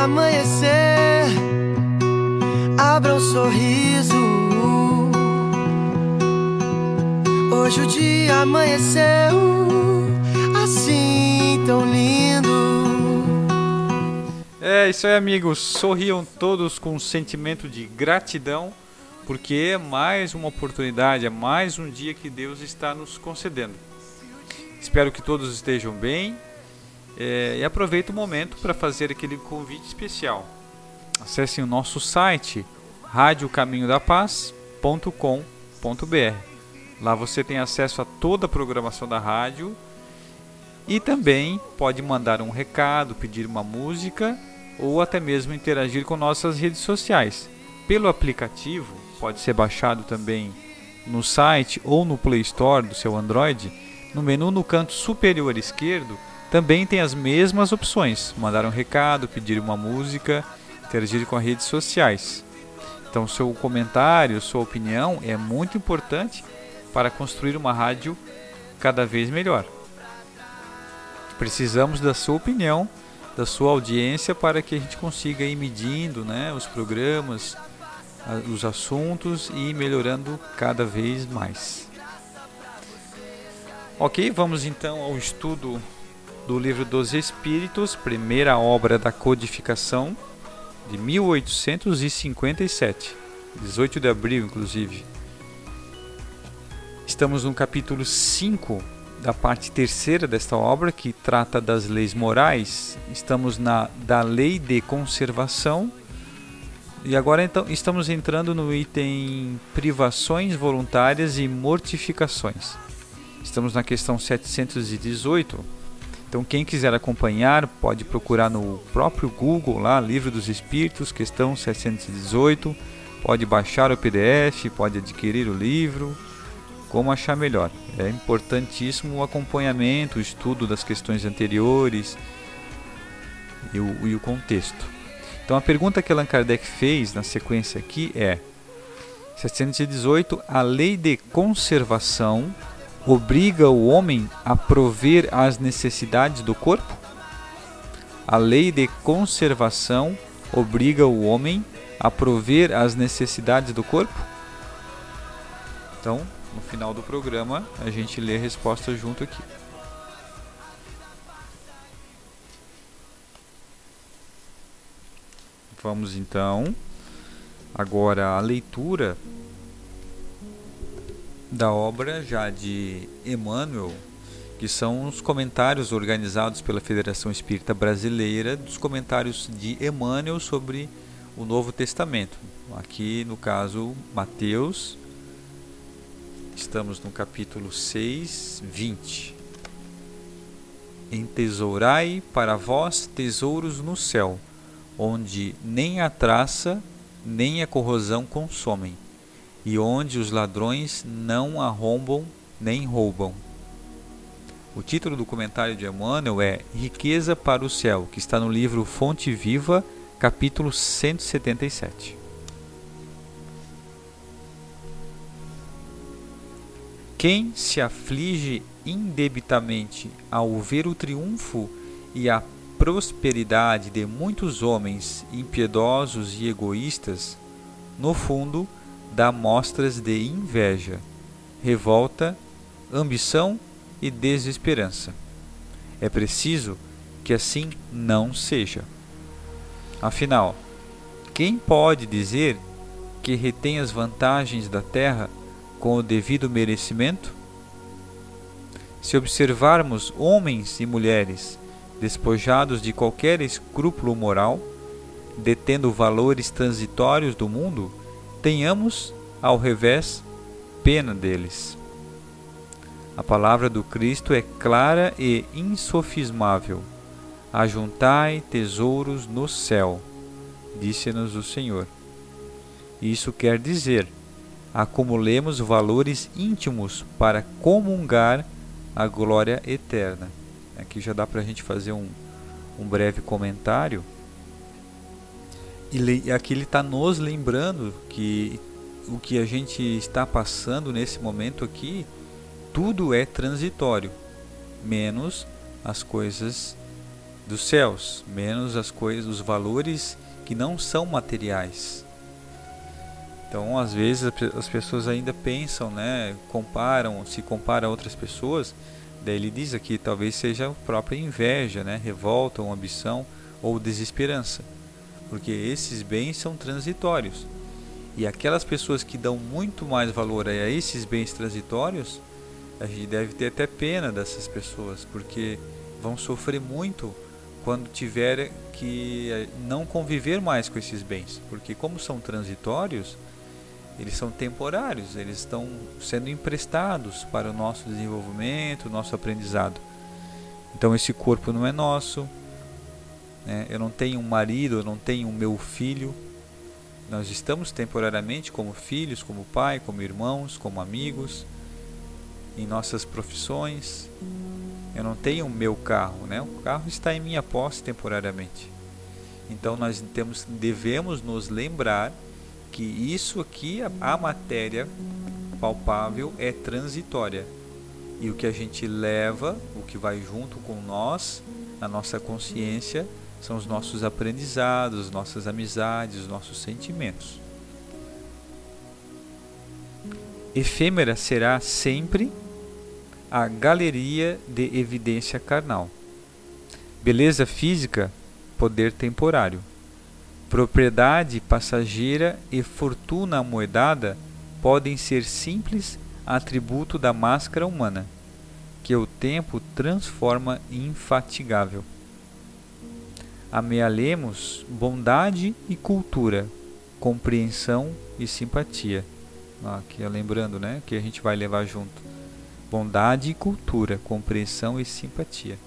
Amanhecer, abra um sorriso. Hoje o dia amanheceu assim tão lindo. É isso aí, amigos. Sorriam todos com um sentimento de gratidão, porque é mais uma oportunidade, é mais um dia que Deus está nos concedendo. Espero que todos estejam bem é, e aproveite o momento para fazer aquele convite especial. Acessem o nosso site radiocaminhodapaz.com.br. Lá você tem acesso a toda a programação da rádio e também pode mandar um recado, pedir uma música ou até mesmo interagir com nossas redes sociais. Pelo aplicativo, pode ser baixado também no site ou no Play Store do seu Android. No menu no canto superior esquerdo também tem as mesmas opções: mandar um recado, pedir uma música, interagir com as redes sociais. Então, seu comentário, sua opinião é muito importante para construir uma rádio cada vez melhor. Precisamos da sua opinião, da sua audiência para que a gente consiga ir medindo né, os programas, os assuntos e melhorando cada vez mais. Ok, vamos então ao estudo do livro dos Espíritos, primeira obra da codificação de 1857, 18 de abril, inclusive. Estamos no capítulo 5 da parte terceira desta obra, que trata das leis morais. Estamos na da lei de conservação. E agora então estamos entrando no item privações voluntárias e mortificações. Estamos na questão 718. Então quem quiser acompanhar pode procurar no próprio Google lá, Livro dos Espíritos, questão 718. Pode baixar o PDF, pode adquirir o livro, como achar melhor. É importantíssimo o acompanhamento, o estudo das questões anteriores e o, e o contexto. Então a pergunta que Allan Kardec fez na sequência aqui é 718 a lei de conservação obriga o homem a prover as necessidades do corpo? A lei de conservação obriga o homem a prover as necessidades do corpo? Então, no final do programa, a gente lê a resposta junto aqui. Vamos então agora à leitura da obra já de Emmanuel, que são os comentários organizados pela Federação Espírita Brasileira, dos comentários de Emmanuel sobre o Novo Testamento. Aqui, no caso, Mateus, estamos no capítulo 6, 20. Entesourai para vós tesouros no céu, onde nem a traça nem a corrosão consomem, e onde os ladrões não arrombam nem roubam. O título do comentário de Emmanuel é Riqueza para o Céu, que está no livro Fonte Viva, capítulo 177. Quem se aflige indebitamente ao ver o triunfo e a prosperidade de muitos homens impiedosos e egoístas, no fundo, dá mostras de inveja, revolta, ambição e desesperança. É preciso que assim não seja. Afinal, quem pode dizer que retém as vantagens da terra com o devido merecimento? Se observarmos homens e mulheres despojados de qualquer escrúpulo moral, detendo valores transitórios do mundo, tenhamos, ao revés, pena deles. A palavra do Cristo é clara e insofismável. Ajuntai tesouros no céu, disse-nos o Senhor. Isso quer dizer acumulemos valores íntimos para comungar a glória eterna. Aqui já dá para a gente fazer um, um breve comentário. E aqui ele está nos lembrando que o que a gente está passando nesse momento aqui, tudo é transitório, menos as coisas dos céus, menos as coisas, os valores que não são materiais. Então, às vezes as pessoas ainda pensam, né, comparam, se compara a outras pessoas, daí ele diz aqui talvez seja a própria inveja, né, revolta, ou ambição ou desesperança, porque esses bens são transitórios. E aquelas pessoas que dão muito mais valor a esses bens transitórios, a gente deve ter até pena dessas pessoas, porque vão sofrer muito quando tiver que eh, não conviver mais com esses bens, porque como são transitórios, eles são temporários, eles estão sendo emprestados para o nosso desenvolvimento, nosso aprendizado. Então esse corpo não é nosso, né? eu não tenho um marido, eu não tenho um meu filho. Nós estamos temporariamente como filhos, como pai, como irmãos, como amigos, em nossas profissões. Eu não tenho o meu carro, né? O carro está em minha posse temporariamente. Então nós temos, devemos nos lembrar que isso aqui, a, matéria palpável, é transitória. E o que a gente leva, o que vai junto com nós, a nossa consciência, são os nossos aprendizados, nossas amizades, os nossos sentimentos. Efêmera será sempre a galeria de evidência carnal. Beleza física, poder temporário. Propriedade passageira e fortuna amoedada podem ser simples atributo da máscara humana, que o tempo transforma infatigável. Amealhemos bondade e cultura, compreensão e simpatia. Aqui lembrando, né, que a gente vai levar junto. Bondade e cultura, compreensão e simpatia.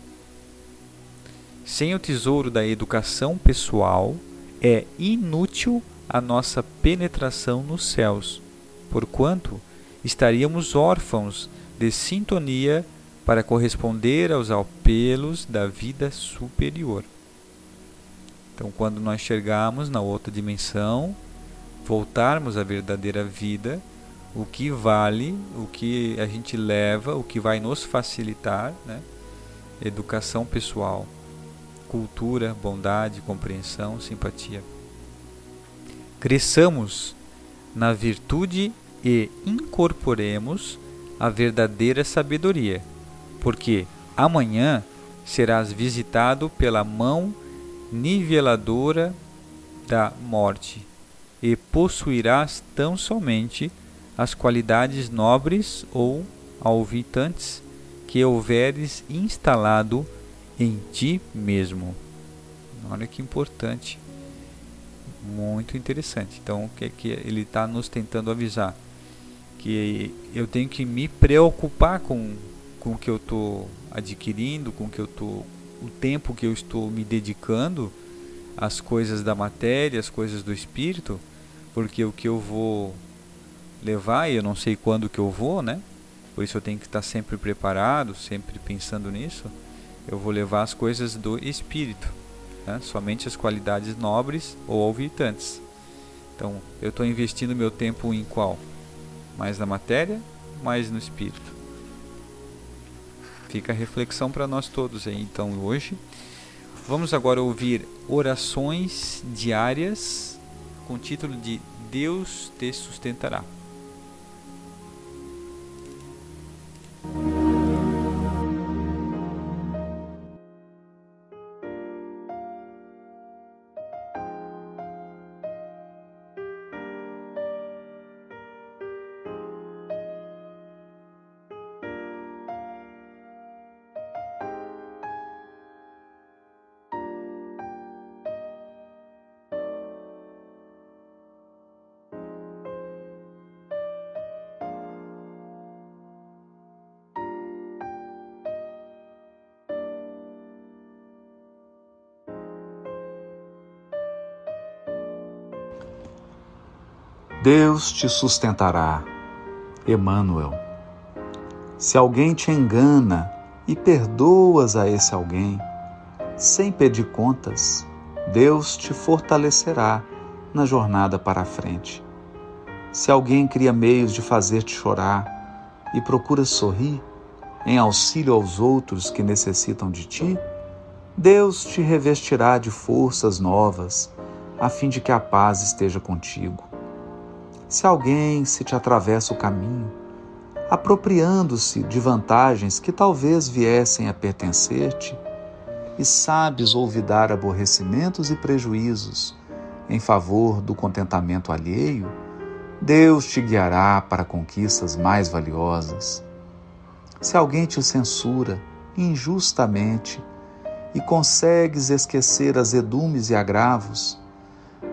Sem o tesouro da educação pessoal, é inútil a nossa penetração nos céus, porquanto estaríamos órfãos de sintonia para corresponder aos apelos da vida superior. Então, quando nós chegarmos na outra dimensão, voltarmos à verdadeira vida, o que vale, o que a gente leva, o que vai nos facilitar, né? educação pessoal cultura, bondade, compreensão, simpatia. Cresçamos na virtude e incorporemos a verdadeira sabedoria, porque amanhã serás visitado pela mão niveladora da morte e possuirás tão somente as qualidades nobres ou alvitantes que houveres instalado em ti mesmo. Olha que importante, muito interessante. Então, o que, é que ele está nos tentando avisar? Que eu tenho que me preocupar com, com o que eu estou adquirindo, com o que eu estou, o tempo que eu estou me dedicando às coisas da matéria, às coisas do espírito, porque o que eu vou levar e eu não sei quando que eu vou, né? Por isso eu tenho que estar sempre preparado, sempre pensando nisso. Eu vou levar as coisas do espírito, né? somente as qualidades nobres ou alvitantes. Então, eu estou investindo meu tempo em qual? Mais na matéria, mais no espírito. Fica a reflexão para nós todos aí, então, hoje. Vamos agora ouvir orações diárias com o título de Deus te sustentará. Deus te sustentará. Emmanuel. Se alguém te engana e perdoas a esse alguém, sem pedir contas, Deus te fortalecerá na jornada para a frente. Se alguém cria meios de fazer-te chorar e procura sorrir em auxílio aos outros que necessitam de ti, Deus te revestirá de forças novas, a fim de que a paz esteja contigo. Se alguém se te atravessa o caminho, apropriando-se de vantagens que talvez viessem a pertencer-te, e sabes olvidar aborrecimentos e prejuízos em favor do contentamento alheio, Deus te guiará para conquistas mais valiosas. Se alguém te censura injustamente e consegues esquecer azedumes e agravos,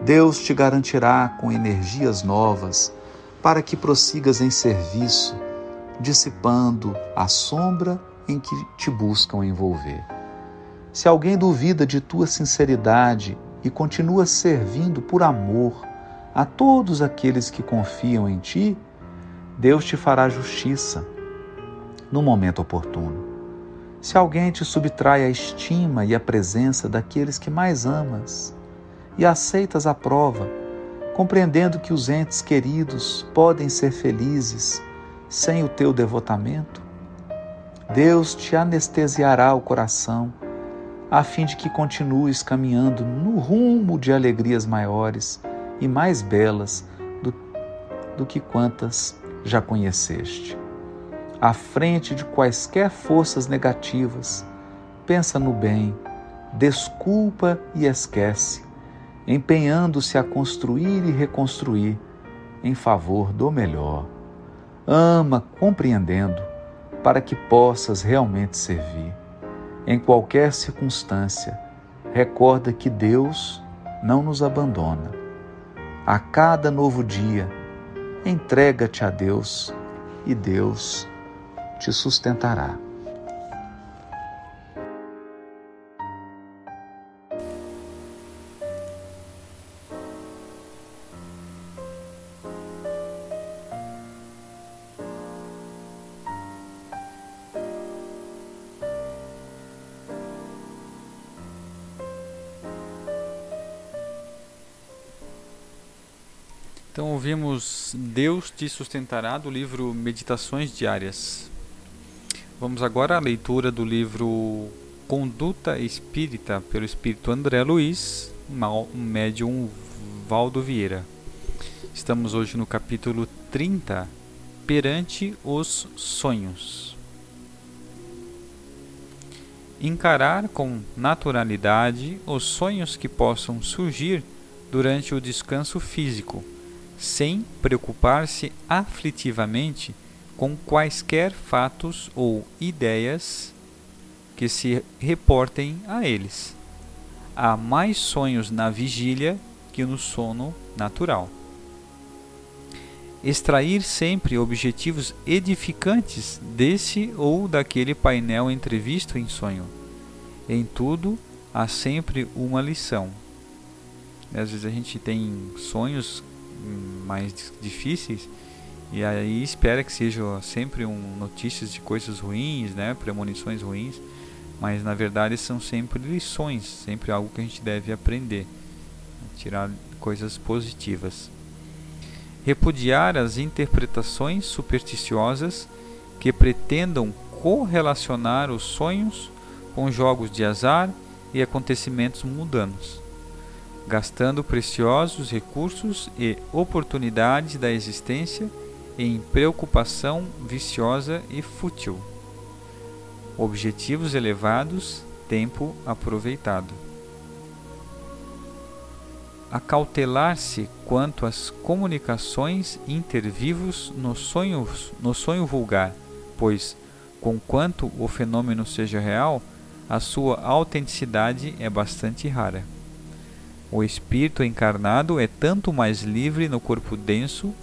Deus te garantirá com energias novas para que prossigas em serviço, dissipando a sombra em que te buscam envolver. Se alguém duvida de tua sinceridade e continua servindo por amor a todos aqueles que confiam em ti, Deus te fará justiça no momento oportuno. Se alguém te subtrai a estima e a presença daqueles que mais amas, e aceitas a prova, compreendendo que os entes queridos podem ser felizes sem o teu devotamento? Deus te anestesiará o coração, a fim de que continues caminhando no rumo de alegrias maiores e mais belas do, do que quantas já conheceste. À frente de quaisquer forças negativas, pensa no bem, desculpa e esquece empenhando-se a construir e reconstruir em favor do melhor. Ama compreendendo para que possas realmente servir. Em qualquer circunstância, recorda que Deus não nos abandona. A cada novo dia, entrega-te a Deus e Deus te sustentará. Então ouvimos Deus te sustentará do livro Meditações Diárias. Vamos agora à leitura do livro Conduta Espírita pelo Espírito André Luiz, médium Valdo Vieira. Estamos hoje no capítulo 30, Perante os Sonhos. Encarar com naturalidade os sonhos que possam surgir durante o descanso físico sem preocupar-se aflitivamente com quaisquer fatos ou ideias que se reportem a eles. Há mais sonhos na vigília que no sono natural. Extrair sempre objetivos edificantes desse ou daquele painel entrevisto em sonho. Em tudo há sempre uma lição. Às vezes a gente tem sonhos mais difíceis E aí espera que sejam sempre um, notícias de coisas ruins, né, premonições ruins, mas na verdade são sempre lições, sempre algo que a gente deve aprender, tirar coisas positivas. Repudiar as interpretações supersticiosas que pretendam correlacionar os sonhos com jogos de azar e acontecimentos mundanos, gastando preciosos recursos e oportunidades da existência em preocupação viciosa e fútil. Objetivos elevados, tempo aproveitado. Acautelar-se quanto às comunicações intervivos no sonho, no sonho vulgar, pois, conquanto o fenômeno seja real, a sua autenticidade é bastante rara. O espírito encarnado é tanto mais livre no corpo denso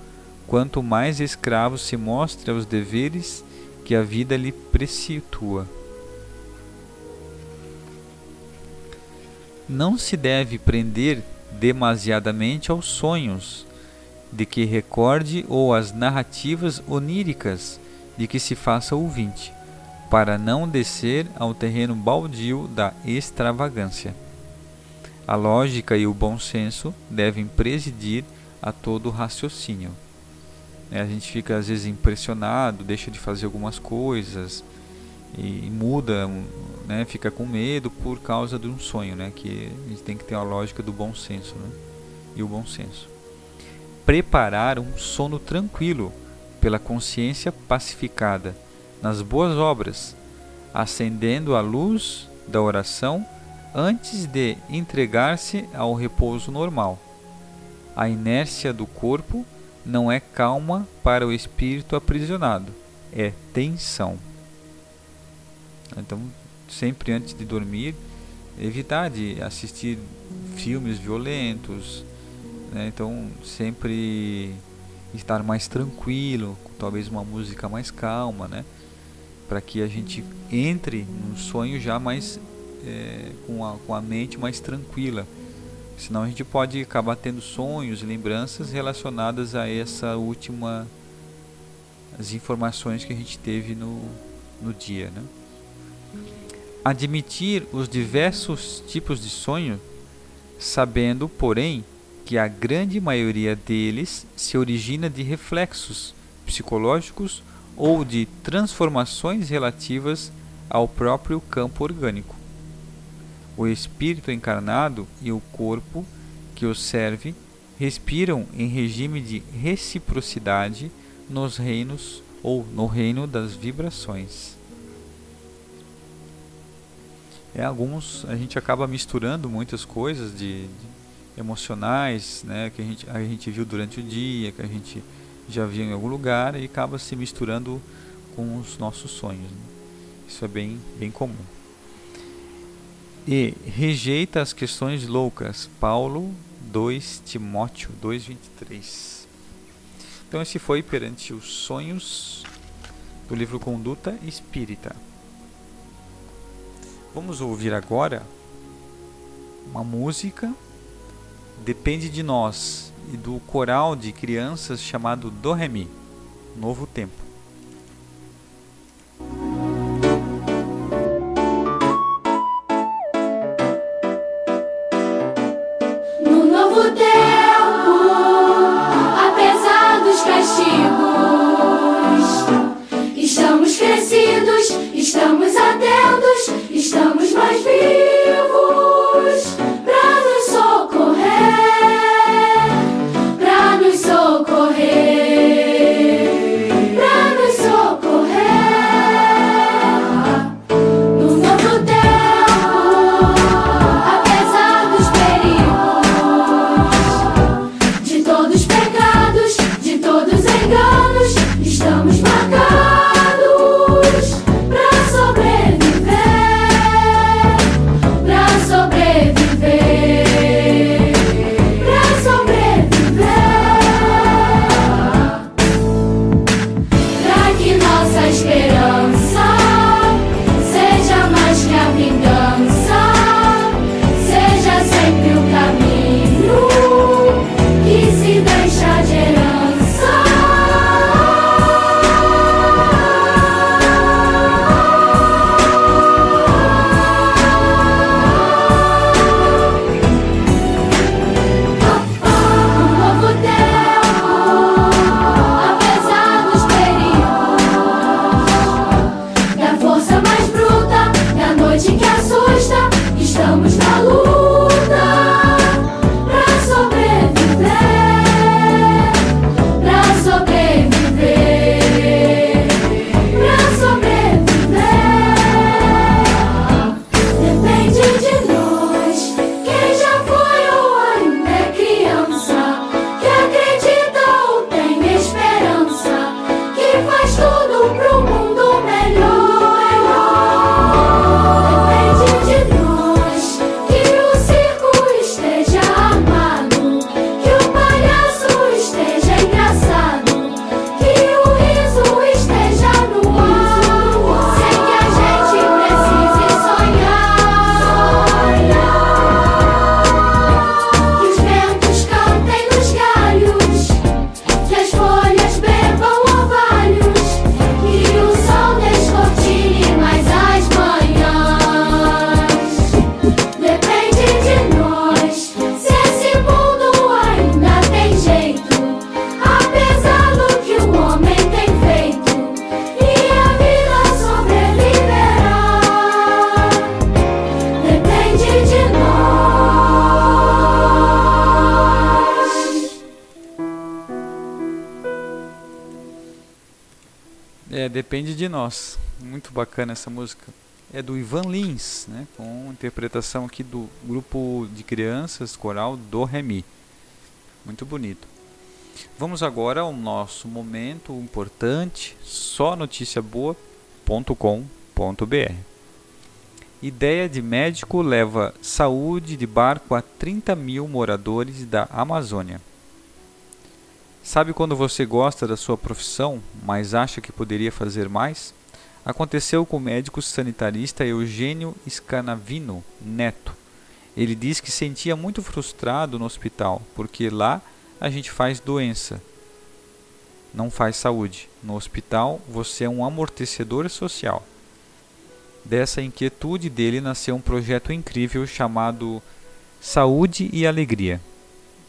quanto mais escravo se mostra aos deveres que a vida lhe precitua. Não se deve prender demasiadamente aos sonhos de que recorde ou às narrativas oníricas de que se faça ouvinte, para não descer ao terreno baldio da extravagância. A lógica e o bom senso devem presidir a todo raciocínio. Né? A gente fica às vezes impressionado, deixa de fazer algumas coisas e, muda, né? fica com medo por causa de um sonho, né? que a gente tem que ter a lógica do bom senso né? e o bom senso. Preparar um sono tranquilo pela consciência pacificada nas boas obras, acendendo a luz da oração antes de entregar-se ao repouso normal. A inércia do corpo não é calma para o espírito aprisionado, é tensão. Então, sempre antes de dormir, evitar de assistir filmes violentos, né? então sempre estar mais tranquilo, talvez uma música mais calma, né? para que a gente entre num sonho já mais é, com, a, com a mente mais tranquila Senão a gente pode acabar tendo sonhos, lembranças relacionadas a essa última as informações que a gente teve no, no dia, né? Admitir os diversos tipos de sonho, sabendo, porém, que a grande maioria deles se origina de reflexos psicológicos ou de transformações relativas ao próprio campo orgânico o espírito encarnado e o corpo que o serve respiram em regime de reciprocidade nos reinos ou no reino das vibrações. É, alguns a gente acaba misturando muitas coisas de, de emocionais, né, que a gente, a gente viu durante o dia, que a gente já viu em algum lugar e acaba se misturando com os nossos sonhos. Né? Isso é bem, bem comum e rejeita as questões loucas. Paulo 2 Timóteo 2:23. Então esse foi perante os sonhos do livro Conduta Espírita. Vamos ouvir agora uma música Depende de nós e do coral de crianças chamado Do Remi, Novo Tempo. Depende de nós. Muito bacana essa música. É do Ivan Lins, né? Com interpretação aqui do grupo de crianças coral do Remi. Muito bonito. Vamos agora ao nosso momento importante, só notícia boa.com.br. Ideia de médico leva saúde de barco a 30 mil moradores da Amazônia. Sabe quando você gosta da sua profissão, mas acha que poderia fazer mais? Aconteceu com o médico sanitarista Eugênio Scanavino Neto. Ele diz que sentia muito frustrado no hospital, porque lá a gente faz doença, não faz saúde. No hospital você é um amortecedor social. Dessa inquietude dele nasceu um projeto incrível chamado Saúde e Alegria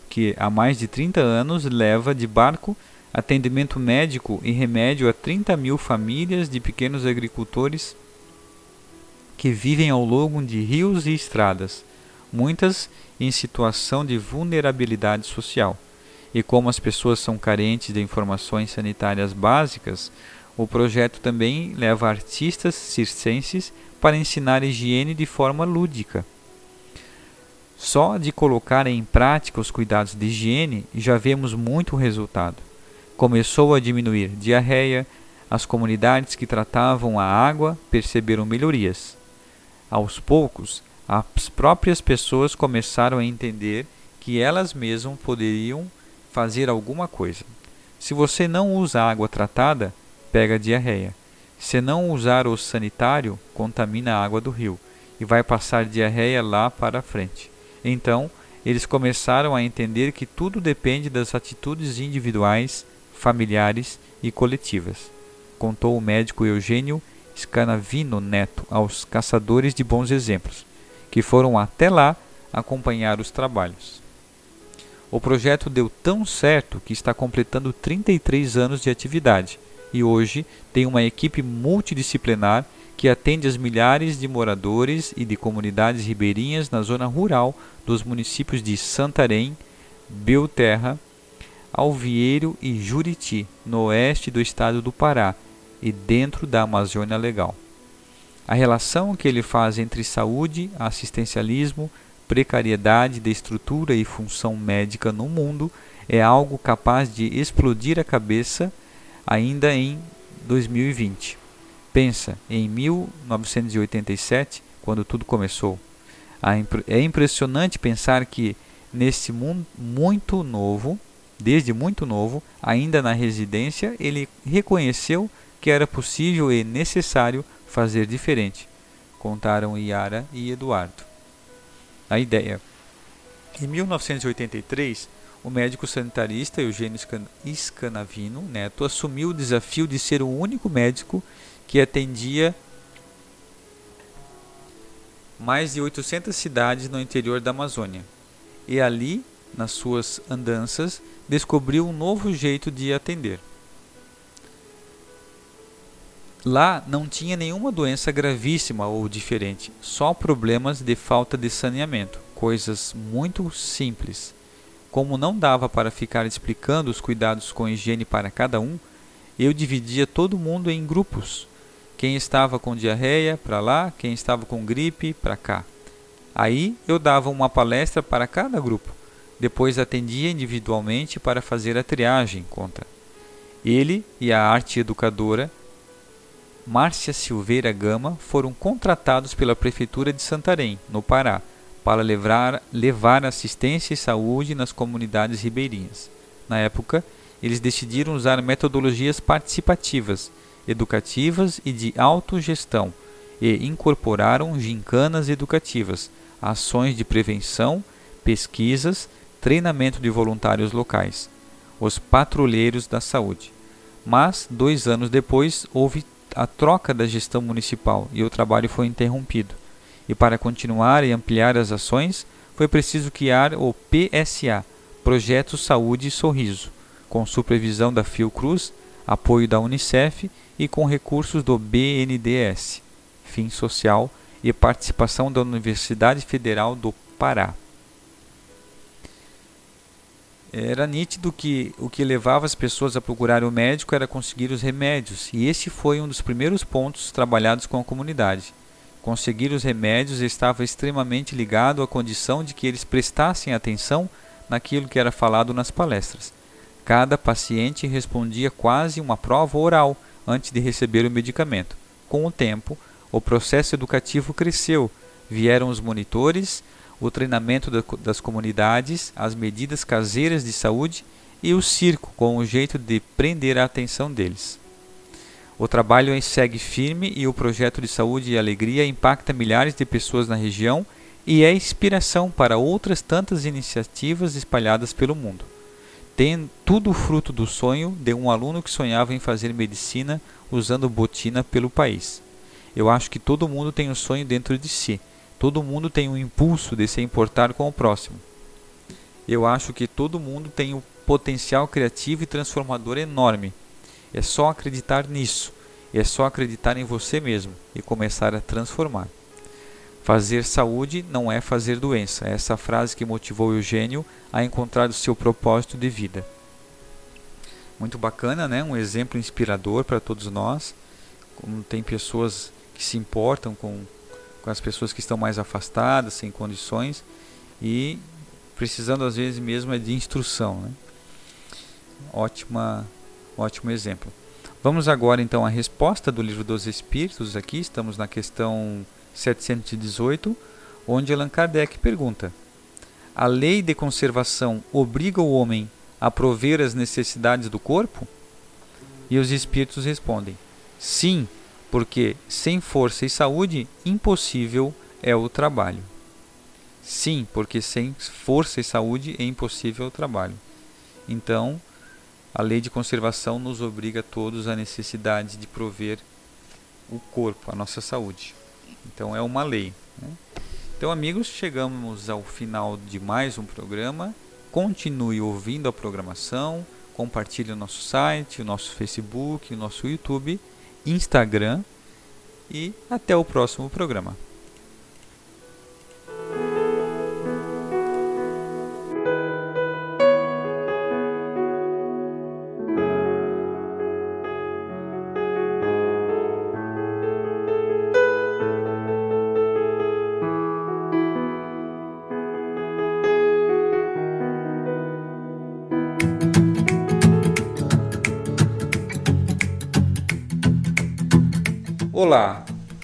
que há mais de 30 anos leva de barco atendimento médico e remédio a 30 mil famílias de pequenos agricultores que vivem ao longo de rios e estradas, muitas em situação de vulnerabilidade social. E como as pessoas são carentes de informações sanitárias básicas, o projeto também leva artistas circenses para ensinar higiene de forma lúdica. Só de colocar em prática os cuidados de higiene já vemos muito resultado. Começou a diminuir diarreia, as comunidades que tratavam a água perceberam melhorias. Aos poucos, as próprias pessoas começaram a entender que elas mesmas poderiam fazer alguma coisa. Se você não usa água tratada, pega diarreia. Se não usar o sanitário, contamina a água do rio e vai passar diarreia lá para frente. Então, eles começaram a entender que tudo depende das atitudes individuais, familiares e coletivas, contou o médico Eugênio Scanavino Neto aos caçadores de bons exemplos, que foram até lá acompanhar os trabalhos. O projeto deu tão certo que está completando 33 anos de atividade e hoje tem uma equipe multidisciplinar que atende as milhares de moradores e de comunidades ribeirinhas na zona rural dos municípios de Santarém, Belterra, Alvieiro e Juriti, no oeste do estado do Pará e dentro da Amazônia Legal. A relação que ele faz entre saúde, assistencialismo, precariedade de estrutura e função médica no mundo é algo capaz de explodir a cabeça ainda em 2020. Pensa em 1987, quando tudo começou. É impressionante pensar que nesse mundo muito novo, desde muito novo, ainda na residência, ele reconheceu que era possível e necessário fazer diferente, contaram Yara e Eduardo. A ideia. Em 1983, o médico sanitarista Eugênio Scanavino Neto assumiu o desafio de ser o único médico que atendia mais de 800 cidades no interior da Amazônia. E ali, nas suas andanças, descobriu um novo jeito de atender. Lá não tinha nenhuma doença gravíssima ou diferente, só problemas de falta de saneamento, coisas muito simples. Como não dava para ficar explicando os cuidados com higiene para cada um, eu dividia todo mundo em grupos quem estava com diarreia para lá, quem estava com gripe para cá. Aí eu dava uma palestra para cada grupo. Depois atendia individualmente para fazer a triagem, conta. Ele e a arte educadora Márcia Silveira Gama foram contratados pela Prefeitura de Santarém, no Pará, para levar, levar assistência e saúde nas comunidades ribeirinhas. Na época, eles decidiram usar metodologias participativas educativas e de autogestão e incorporaram gincanas educativas, ações de prevenção, pesquisas, treinamento de voluntários locais, os patrulheiros da saúde. Mas, dois anos depois, houve a troca da gestão municipal e o trabalho foi interrompido. E para continuar e ampliar as ações, foi preciso criar o PSA, Projeto Saúde e Sorriso, com supervisão da Fiocruz, apoio da Unicef e com recursos do BNDES, Fim Social e participação da Universidade Federal do Pará. era nítido que o que levava as pessoas a procurar o médico era conseguir os remédios, e esse foi um dos primeiros pontos trabalhados com a comunidade. Conseguir os remédios estava extremamente ligado à condição de que eles prestassem atenção naquilo que era falado nas palestras. Cada paciente respondia quase uma prova oral antes de receber o medicamento. Com o tempo, o processo educativo cresceu, vieram os monitores, o treinamento das comunidades, as medidas caseiras de saúde e o circo com o jeito de prender a atenção deles. O trabalho segue firme e o projeto de saúde e alegria impacta milhares de pessoas na região e é inspiração para outras tantas iniciativas espalhadas pelo mundo. Tem tudo fruto do sonho de um aluno que sonhava em fazer medicina usando botina pelo país. Eu acho que todo mundo tem um sonho dentro de si Todo mundo tem um impulso de se importar com o próximo. Eu acho que todo mundo tem um potencial criativo e transformador enorme. É só acreditar nisso. É só acreditar em você mesmo e começar a transformar. Fazer saúde não é fazer doença. É essa frase que motivou Eugênio a encontrar o seu propósito de vida. Muito bacana, né? Um exemplo inspirador para todos nós. Como tem pessoas que se importam com com as pessoas que estão mais afastadas, sem condições e precisando às vezes mesmo é de instrução. Né? Ótima, ótimo exemplo. Vamos agora então à resposta do livro dos Espíritos. Aqui estamos na questão 718, onde Allan Kardec pergunta: A lei de conservação obriga o homem a prover as necessidades do corpo? E os espíritos respondem: Sim, porque sem força e saúde, impossível é o trabalho. Sim, porque sem força e saúde é impossível o trabalho. Então, a lei de conservação nos obriga a todos à necessidade de prover o corpo, a nossa saúde. Então, é uma lei. Né? Então, amigos, chegamos ao final de mais um programa. Continue ouvindo a programação, compartilhe o nosso site, o nosso Facebook, o nosso YouTube Instagram e até o próximo programa.